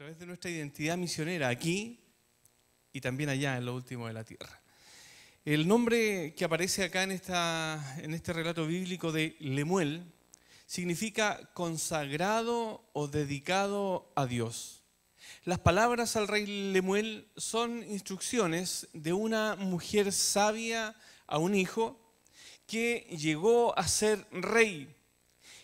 través de nuestra identidad misionera aquí y también allá en lo último de la tierra. El nombre que aparece acá en, esta, en este relato bíblico de Lemuel significa consagrado o dedicado a Dios. Las palabras al rey Lemuel son instrucciones de una mujer sabia a un hijo que llegó a ser rey.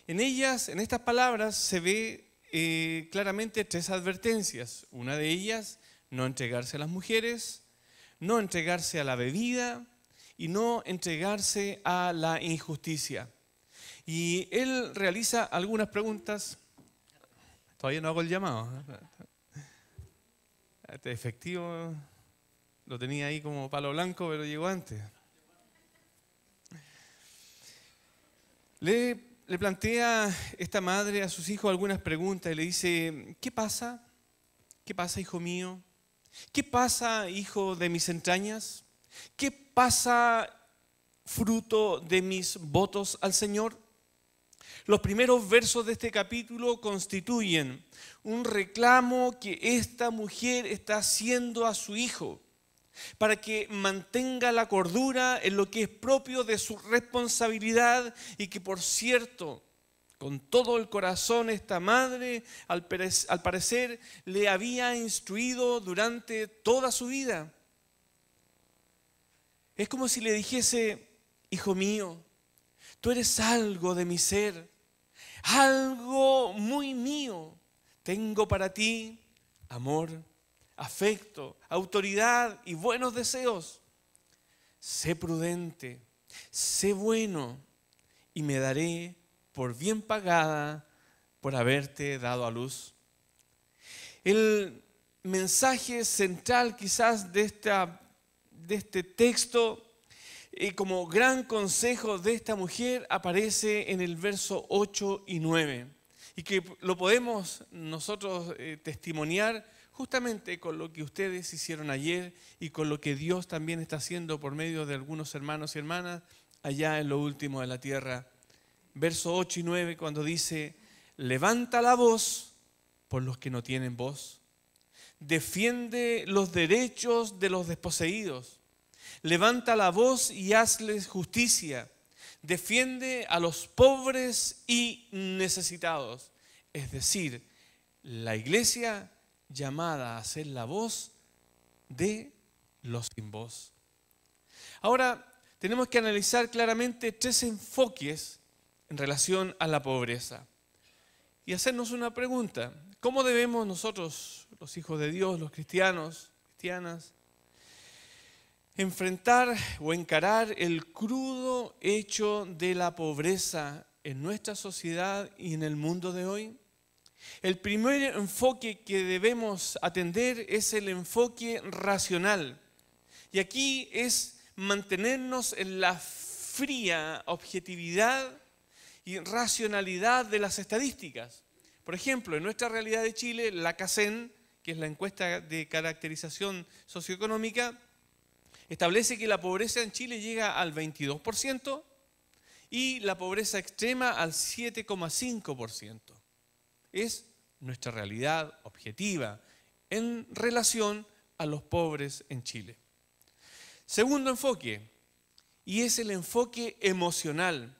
En ellas, en estas palabras, se ve eh, claramente tres advertencias. Una de ellas, no entregarse a las mujeres, no entregarse a la bebida y no entregarse a la injusticia. Y él realiza algunas preguntas. Todavía no hago el llamado. Este efectivo lo tenía ahí como palo blanco, pero llegó antes. Le, le plantea esta madre a sus hijos algunas preguntas y le dice, ¿qué pasa? ¿Qué pasa, hijo mío? ¿Qué pasa, hijo de mis entrañas? ¿Qué pasa, fruto de mis votos al Señor? Los primeros versos de este capítulo constituyen un reclamo que esta mujer está haciendo a su hijo para que mantenga la cordura en lo que es propio de su responsabilidad y que por cierto con todo el corazón esta madre, al parecer, le había instruido durante toda su vida. Es como si le dijese, hijo mío, tú eres algo de mi ser, algo muy mío. Tengo para ti amor, afecto, autoridad y buenos deseos. Sé prudente, sé bueno y me daré por bien pagada por haberte dado a luz. El mensaje central quizás de, esta, de este texto y como gran consejo de esta mujer aparece en el verso 8 y 9 y que lo podemos nosotros eh, testimoniar justamente con lo que ustedes hicieron ayer y con lo que Dios también está haciendo por medio de algunos hermanos y hermanas allá en lo último de la tierra. Verso 8 y 9, cuando dice, levanta la voz por los que no tienen voz, defiende los derechos de los desposeídos, levanta la voz y hazles justicia, defiende a los pobres y necesitados. Es decir, la iglesia llamada a ser la voz de los sin voz. Ahora, tenemos que analizar claramente tres enfoques en relación a la pobreza. Y hacernos una pregunta, ¿cómo debemos nosotros, los hijos de Dios, los cristianos, cristianas, enfrentar o encarar el crudo hecho de la pobreza en nuestra sociedad y en el mundo de hoy? El primer enfoque que debemos atender es el enfoque racional. Y aquí es mantenernos en la fría objetividad y racionalidad de las estadísticas. Por ejemplo, en nuestra realidad de Chile, la CACEN, que es la encuesta de caracterización socioeconómica, establece que la pobreza en Chile llega al 22% y la pobreza extrema al 7,5%. Es nuestra realidad objetiva en relación a los pobres en Chile. Segundo enfoque, y es el enfoque emocional.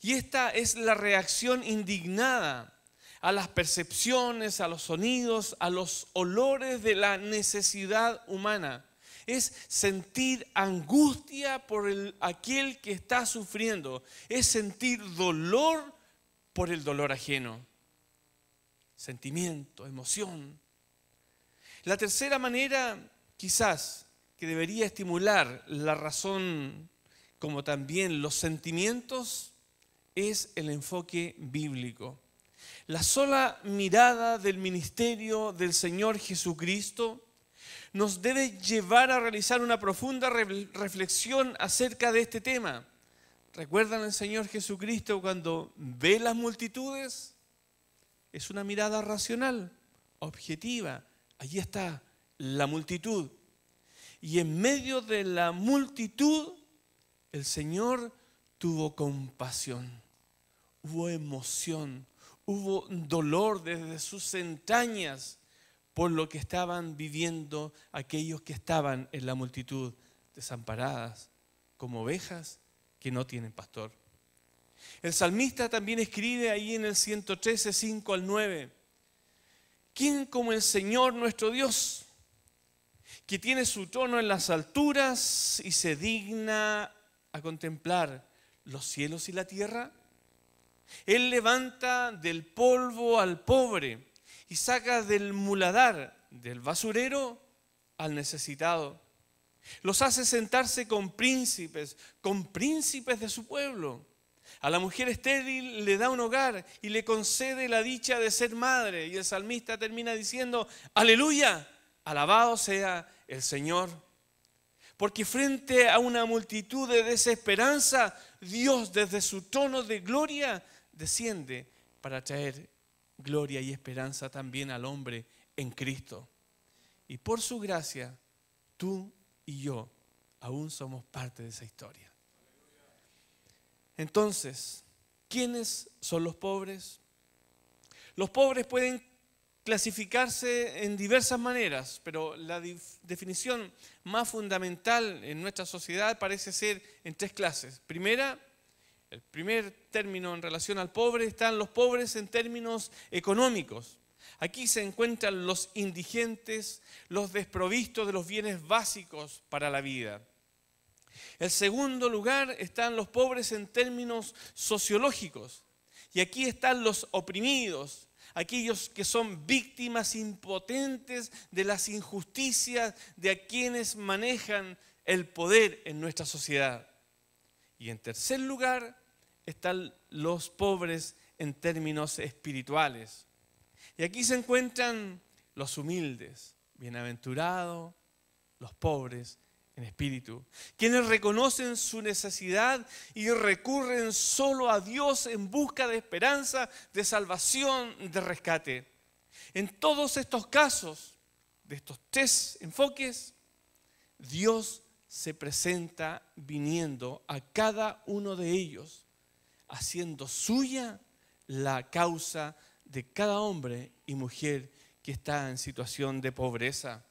Y esta es la reacción indignada a las percepciones, a los sonidos, a los olores de la necesidad humana. Es sentir angustia por el, aquel que está sufriendo. Es sentir dolor por el dolor ajeno. Sentimiento, emoción. La tercera manera, quizás, que debería estimular la razón como también los sentimientos, es el enfoque bíblico. La sola mirada del ministerio del Señor Jesucristo nos debe llevar a realizar una profunda reflexión acerca de este tema. ¿Recuerdan al Señor Jesucristo cuando ve las multitudes? Es una mirada racional, objetiva. Allí está la multitud. Y en medio de la multitud, el Señor tuvo compasión hubo emoción, hubo dolor desde sus entrañas por lo que estaban viviendo aquellos que estaban en la multitud, desamparadas, como ovejas que no tienen pastor. El salmista también escribe ahí en el 113, 5 al 9, ¿quién como el Señor nuestro Dios, que tiene su trono en las alturas y se digna a contemplar los cielos y la tierra? Él levanta del polvo al pobre y saca del muladar, del basurero, al necesitado. Los hace sentarse con príncipes, con príncipes de su pueblo. A la mujer estéril le da un hogar y le concede la dicha de ser madre. Y el salmista termina diciendo, aleluya, alabado sea el Señor. Porque frente a una multitud de desesperanza, Dios desde su trono de gloria desciende para traer gloria y esperanza también al hombre en Cristo. Y por su gracia, tú y yo aún somos parte de esa historia. Entonces, ¿quiénes son los pobres? Los pobres pueden clasificarse en diversas maneras, pero la definición más fundamental en nuestra sociedad parece ser en tres clases. Primera, el primer término en relación al pobre están los pobres en términos económicos. Aquí se encuentran los indigentes, los desprovistos de los bienes básicos para la vida. En segundo lugar están los pobres en términos sociológicos. Y aquí están los oprimidos, aquellos que son víctimas impotentes de las injusticias de quienes manejan el poder en nuestra sociedad. Y en tercer lugar están los pobres en términos espirituales. Y aquí se encuentran los humildes, bienaventurados, los pobres en espíritu, quienes reconocen su necesidad y recurren solo a Dios en busca de esperanza, de salvación, de rescate. En todos estos casos, de estos tres enfoques, Dios se presenta viniendo a cada uno de ellos, haciendo suya la causa de cada hombre y mujer que está en situación de pobreza.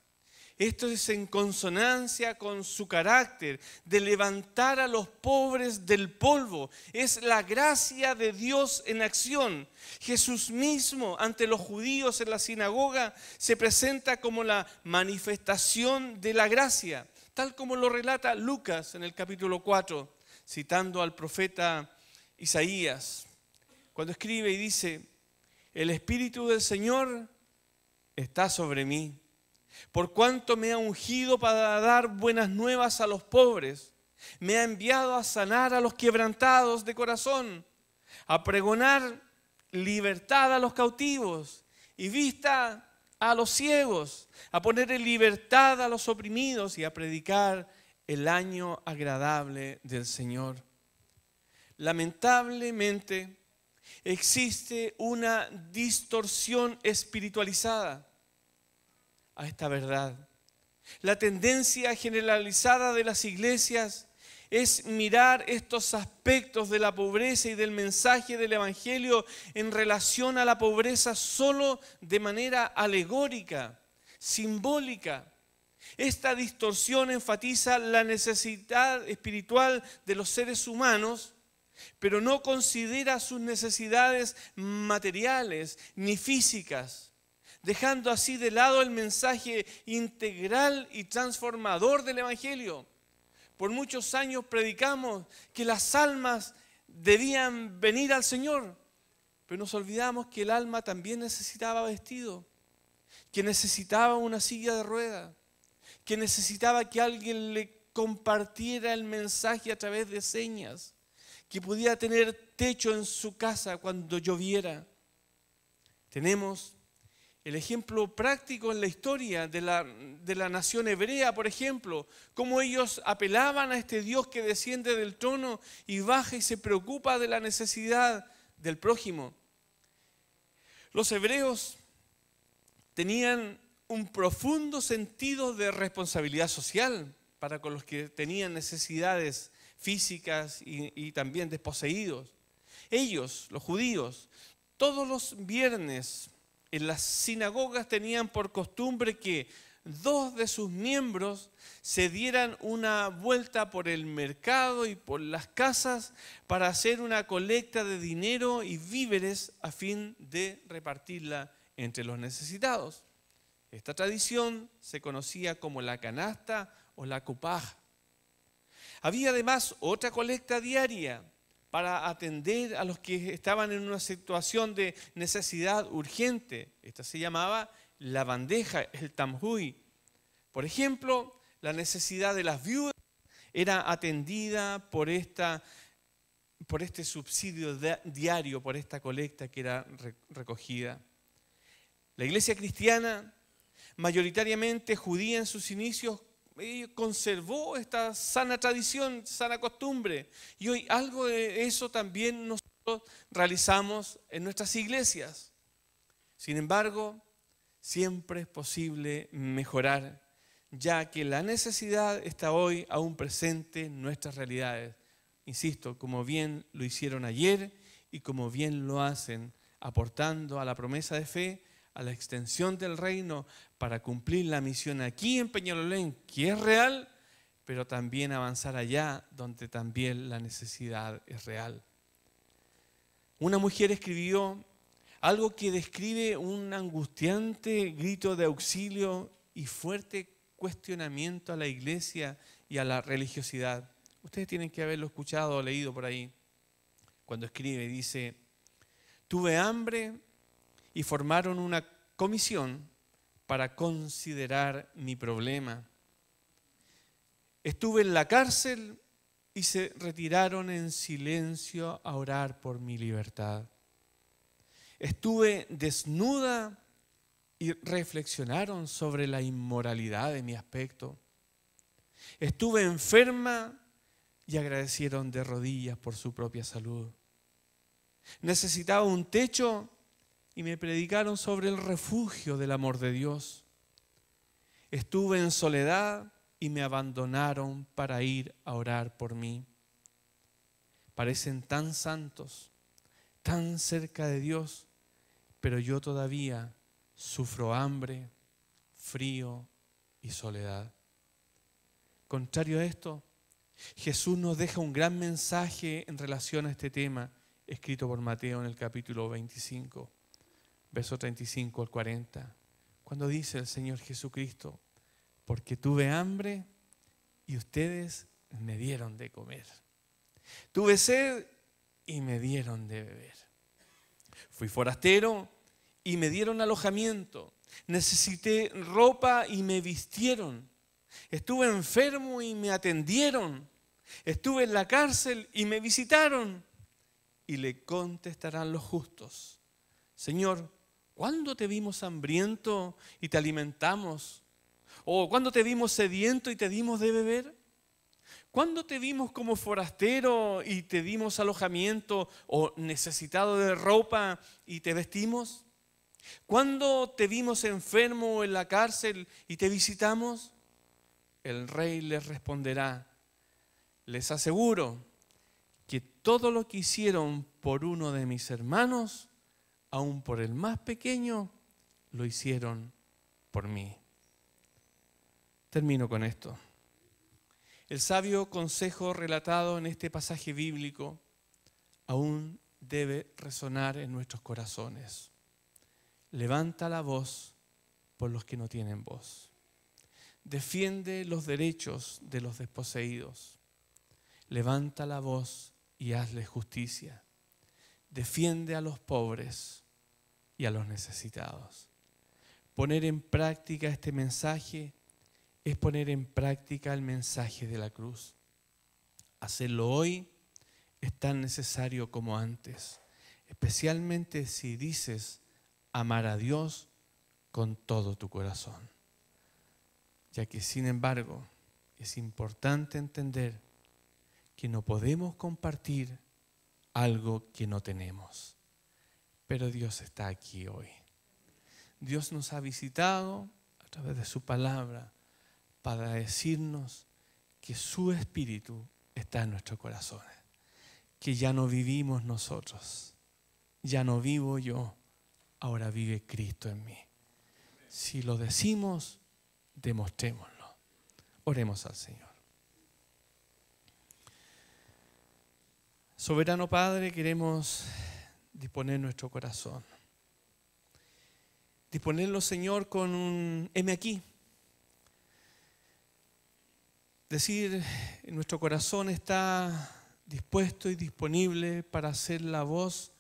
Esto es en consonancia con su carácter de levantar a los pobres del polvo. Es la gracia de Dios en acción. Jesús mismo ante los judíos en la sinagoga se presenta como la manifestación de la gracia, tal como lo relata Lucas en el capítulo 4, citando al profeta Isaías, cuando escribe y dice, el Espíritu del Señor está sobre mí, por cuanto me ha ungido para dar buenas nuevas a los pobres, me ha enviado a sanar a los quebrantados de corazón, a pregonar libertad a los cautivos y vista a los ciegos, a poner en libertad a los oprimidos y a predicar el año agradable del Señor. Lamentablemente, existe una distorsión espiritualizada a esta verdad. La tendencia generalizada de las iglesias es mirar estos aspectos de la pobreza y del mensaje del Evangelio en relación a la pobreza solo de manera alegórica, simbólica. Esta distorsión enfatiza la necesidad espiritual de los seres humanos pero no considera sus necesidades materiales ni físicas, dejando así de lado el mensaje integral y transformador del Evangelio. Por muchos años predicamos que las almas debían venir al Señor, pero nos olvidamos que el alma también necesitaba vestido, que necesitaba una silla de rueda, que necesitaba que alguien le compartiera el mensaje a través de señas que pudiera tener techo en su casa cuando lloviera. Tenemos el ejemplo práctico en la historia de la, de la, nación hebrea, por ejemplo, cómo ellos apelaban a este Dios que desciende del trono y baja y se preocupa de la necesidad del prójimo. Los hebreos tenían un profundo sentido de responsabilidad social para con los que tenían necesidades físicas y, también desposeídos. Ellos, los judíos, todos los viernes, en las sinagogas tenían por costumbre que dos de sus miembros se dieran una vuelta por el mercado y por las casas para hacer una colecta de dinero y víveres a fin de repartirla entre los necesitados. Esta tradición se conocía como la canasta o la cupaja. Había además otra colecta diaria para atender a los que estaban en una situación de necesidad urgente. Esta se llamaba la bandeja, el tamhui. Por ejemplo, la necesidad de las viudas era atendida por, esta, por este subsidio diario, por esta colecta que era recogida. La iglesia cristiana, mayoritariamente judía en sus inicios, conservó esta sana tradición, sana costumbre. Y hoy algo de eso también nosotros realizamos en nuestras iglesias. Sin embargo, siempre es posible mejorar, ya que la necesidad está hoy aún presente en nuestras realidades. Insisto, como bien lo hicieron ayer y como bien lo hacen, aportando a la promesa de fe, a la extensión del reino para cumplir la misión aquí en Peñalolén, que es real, pero también avanzar allá donde también la necesidad es real. Una mujer escribió algo que describe un angustiante grito de auxilio y fuerte cuestionamiento a la iglesia y a la religiosidad. Ustedes tienen que haberlo escuchado o leído por ahí. Cuando escribe, dice, tuve hambre y formaron una comisión para considerar mi problema. Estuve en la cárcel y se retiraron en silencio a orar por mi libertad. Estuve desnuda y reflexionaron sobre la inmoralidad de mi aspecto. Estuve enferma y agradecieron de rodillas por su propia salud. Necesitaba un techo y me predicaron sobre el refugio del amor de Dios. Estuve en soledad y me abandonaron para ir a orar por mí. Parecen tan santos, tan cerca de Dios, pero yo todavía sufro hambre, frío y soledad. Contrario a esto, Jesús nos deja un gran mensaje en relación a este tema, escrito por Mateo en el capítulo 25 verso 35 al 40, cuando dice el Señor Jesucristo, porque tuve hambre y ustedes me dieron de comer. Tuve sed y me dieron de beber. Fui forastero y me dieron alojamiento. Necesité ropa y me vistieron. Estuve enfermo y me atendieron. Estuve en la cárcel y me visitaron. Y le contestarán los justos, Señor, ¿Cuándo te vimos hambriento y te alimentamos? ¿O cuándo te vimos sediento y te dimos de beber? ¿Cuándo te vimos como forastero y te dimos alojamiento o necesitado de ropa y te vestimos? ¿Cuándo te vimos enfermo en la cárcel y te visitamos? El rey les responderá, les aseguro que todo lo que hicieron por uno de mis hermanos, aún por el más pequeño, lo hicieron por mí. Termino con esto. El sabio consejo relatado en este pasaje bíblico aún debe resonar en nuestros corazones. Levanta la voz por los que no tienen voz. Defiende los derechos de los desposeídos. Levanta la voz y hazle justicia. Defiende a los pobres y a los necesitados. Poner en práctica este mensaje es poner en práctica el mensaje de la cruz. Hacerlo hoy es tan necesario como antes, especialmente si dices amar a Dios con todo tu corazón. Ya que sin embargo es importante entender que no podemos compartir algo que no tenemos. Pero Dios está aquí hoy. Dios nos ha visitado a través de su palabra para decirnos que su espíritu está en nuestros corazones, que ya no vivimos nosotros, ya no vivo yo, ahora vive Cristo en mí. Si lo decimos, demostrémoslo. Oremos al Señor. Soberano Padre, queremos disponer nuestro corazón. Disponerlo, Señor, con un M aquí. Decir, nuestro corazón está dispuesto y disponible para ser la voz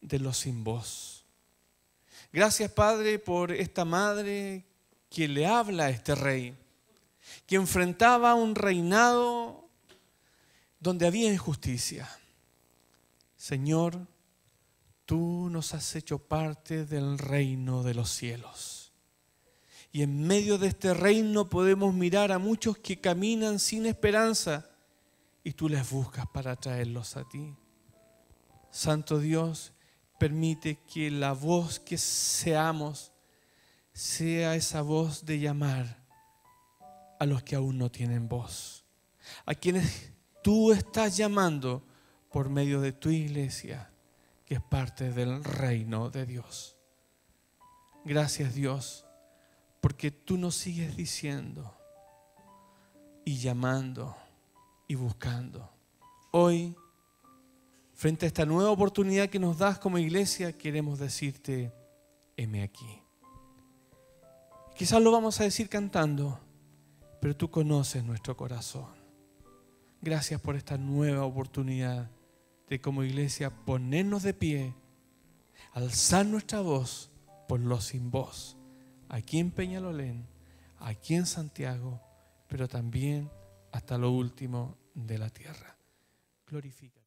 de los sin voz. Gracias, Padre, por esta madre que le habla a este rey, que enfrentaba un reinado donde había injusticia. Señor, tú nos has hecho parte del reino de los cielos. Y en medio de este reino podemos mirar a muchos que caminan sin esperanza y tú les buscas para traerlos a ti. Santo Dios, permite que la voz que seamos sea esa voz de llamar a los que aún no tienen voz, a quienes tú estás llamando por medio de tu iglesia, que es parte del reino de Dios. Gracias Dios, porque tú nos sigues diciendo y llamando y buscando. Hoy, frente a esta nueva oportunidad que nos das como iglesia, queremos decirte, heme aquí. Quizás lo vamos a decir cantando, pero tú conoces nuestro corazón. Gracias por esta nueva oportunidad de como iglesia ponernos de pie, alzar nuestra voz por los sin voz, aquí en Peñalolén, aquí en Santiago, pero también hasta lo último de la tierra. Glorifica.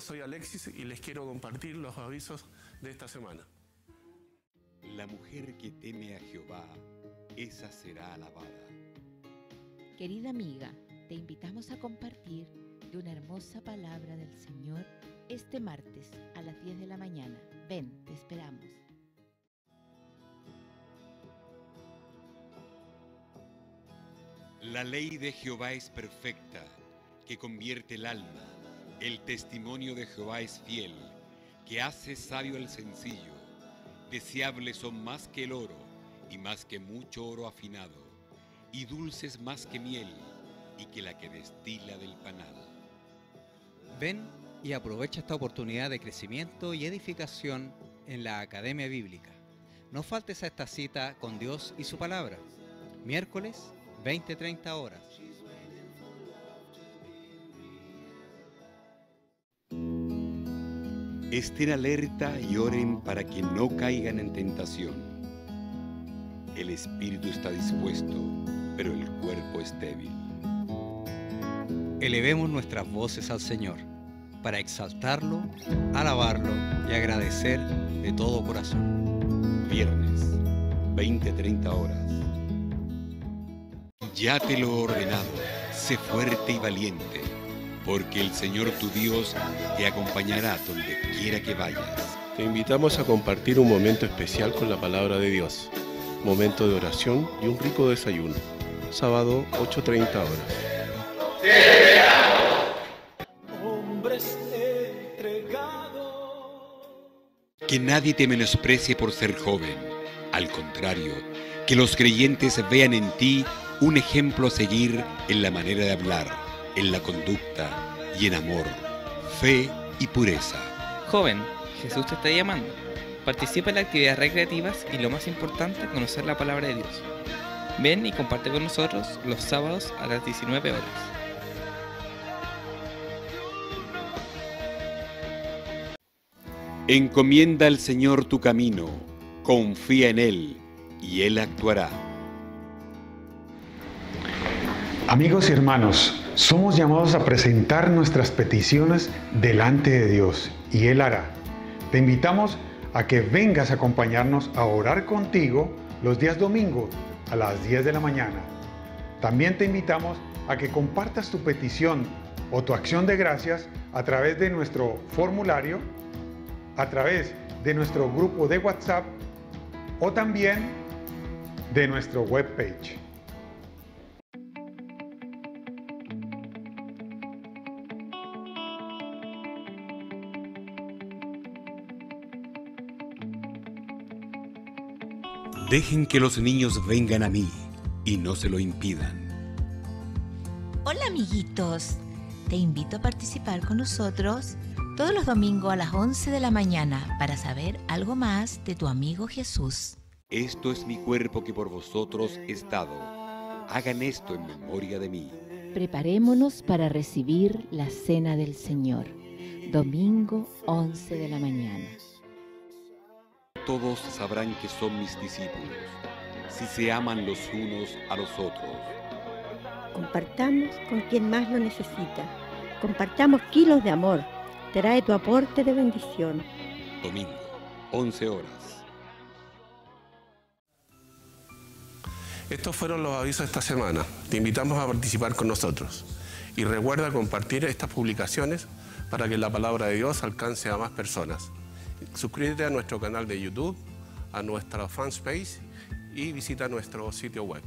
Soy Alexis y les quiero compartir los avisos de esta semana. La mujer que teme a Jehová, esa será alabada. Querida amiga, te invitamos a compartir de una hermosa palabra del Señor este martes a las 10 de la mañana. Ven, te esperamos. La ley de Jehová es perfecta, que convierte el alma. El testimonio de Jehová es fiel, que hace sabio al sencillo. Deseables son más que el oro, y más que mucho oro afinado, y dulces más que miel, y que la que destila del panal. Ven y aprovecha esta oportunidad de crecimiento y edificación en la Academia Bíblica. No faltes a esta cita con Dios y su palabra. Miércoles, 20-30 horas. Estén alerta y oren para que no caigan en tentación. El espíritu está dispuesto, pero el cuerpo es débil. Elevemos nuestras voces al Señor para exaltarlo, alabarlo y agradecer de todo corazón. Viernes, 20-30 horas. Ya te lo he ordenado, sé fuerte y valiente, porque el Señor tu Dios te acompañará donde quiera que vayas. Te invitamos a compartir un momento especial con la palabra de Dios, momento de oración y un rico desayuno. Sábado 8.30 horas. Hombres entregados. Que nadie te menosprecie por ser joven. Al contrario, que los creyentes vean en ti un ejemplo a seguir en la manera de hablar, en la conducta y en amor, fe y pureza. Joven, Jesús te está llamando. Participa en las actividades recreativas y lo más importante, conocer la palabra de Dios. Ven y comparte con nosotros los sábados a las 19 horas. Encomienda al Señor tu camino, confía en Él y Él actuará. Amigos y hermanos, somos llamados a presentar nuestras peticiones delante de Dios y Él hará. Te invitamos a que vengas a acompañarnos a orar contigo los días domingos a las 10 de la mañana. También te invitamos a que compartas tu petición o tu acción de gracias a través de nuestro formulario, a través de nuestro grupo de WhatsApp o también de nuestro webpage. Dejen que los niños vengan a mí y no se lo impidan. Hola amiguitos, te invito a participar con nosotros todos los domingos a las 11 de la mañana para saber algo más de tu amigo Jesús. Esto es mi cuerpo que por vosotros es dado. Hagan esto en memoria de mí. Preparémonos para recibir la cena del Señor, domingo 11 de la mañana. Todos sabrán que son mis discípulos, si se aman los unos a los otros. Compartamos con quien más lo necesita. Compartamos kilos de amor. Trae tu aporte de bendición. Domingo, 11 horas. Estos fueron los avisos de esta semana. Te invitamos a participar con nosotros. Y recuerda compartir estas publicaciones para que la palabra de Dios alcance a más personas. Suscríbete a nuestro canal de YouTube, a nuestra fanspace y visita nuestro sitio web.